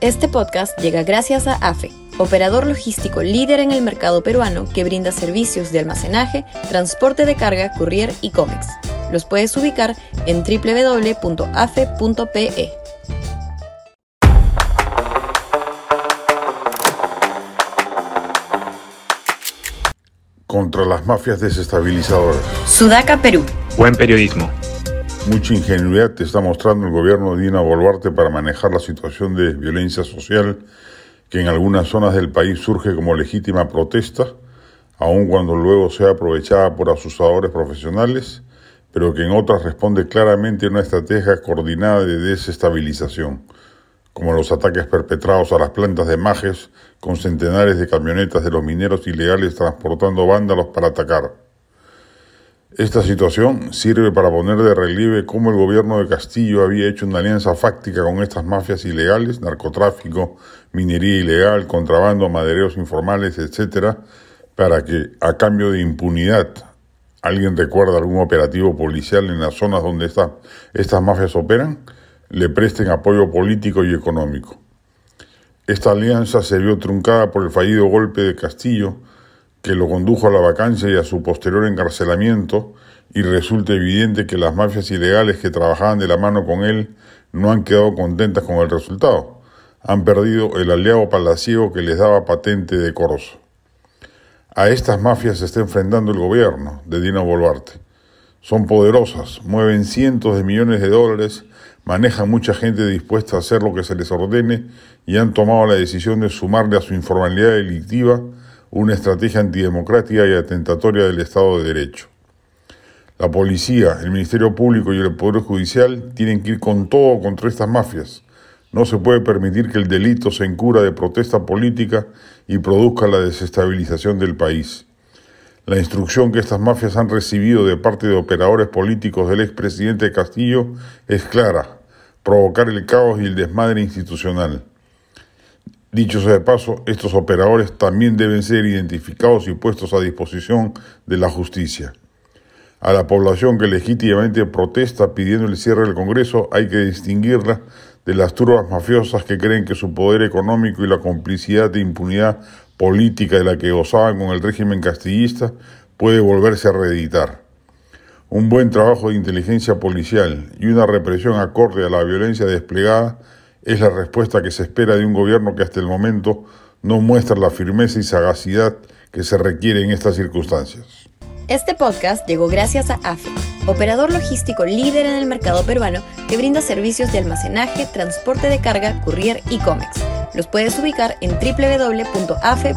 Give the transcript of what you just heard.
Este podcast llega gracias a AFE, operador logístico líder en el mercado peruano que brinda servicios de almacenaje, transporte de carga, courier y cómics. Los puedes ubicar en www.afe.pe. Contra las mafias desestabilizadoras. Sudaca, Perú. Buen periodismo. Mucha ingenuidad te está mostrando el gobierno de Dina Boluarte para manejar la situación de violencia social que en algunas zonas del país surge como legítima protesta, aun cuando luego sea aprovechada por asusadores profesionales, pero que en otras responde claramente a una estrategia coordinada de desestabilización, como los ataques perpetrados a las plantas de Majes con centenares de camionetas de los mineros ilegales transportando vándalos para atacar. Esta situación sirve para poner de relieve cómo el gobierno de Castillo había hecho una alianza fáctica con estas mafias ilegales, narcotráfico, minería ilegal, contrabando, madereos informales, etcétera, para que, a cambio de impunidad, alguien recuerda algún operativo policial en las zonas donde estas mafias operan, le presten apoyo político y económico. Esta alianza se vio truncada por el fallido golpe de Castillo, que lo condujo a la vacancia y a su posterior encarcelamiento, y resulta evidente que las mafias ilegales que trabajaban de la mano con él no han quedado contentas con el resultado. Han perdido el aliado palaciego que les daba patente de Corso. A estas mafias se está enfrentando el gobierno de Dino Boluarte. Son poderosas, mueven cientos de millones de dólares, manejan mucha gente dispuesta a hacer lo que se les ordene y han tomado la decisión de sumarle a su informalidad delictiva una estrategia antidemocrática y atentatoria del Estado de Derecho. La policía, el Ministerio Público y el Poder Judicial tienen que ir con todo contra estas mafias. No se puede permitir que el delito se encura de protesta política y produzca la desestabilización del país. La instrucción que estas mafias han recibido de parte de operadores políticos del expresidente Castillo es clara, provocar el caos y el desmadre institucional. Dicho sea de paso, estos operadores también deben ser identificados y puestos a disposición de la justicia. A la población que legítimamente protesta pidiendo el cierre del Congreso hay que distinguirla de las turbas mafiosas que creen que su poder económico y la complicidad de impunidad política de la que gozaban con el régimen castillista puede volverse a reeditar. Un buen trabajo de inteligencia policial y una represión acorde a la violencia desplegada es la respuesta que se espera de un gobierno que hasta el momento no muestra la firmeza y sagacidad que se requiere en estas circunstancias. Este podcast llegó gracias a AFE, operador logístico líder en el mercado peruano que brinda servicios de almacenaje, transporte de carga, courier y cómics. Los puedes ubicar en www.afe.pe.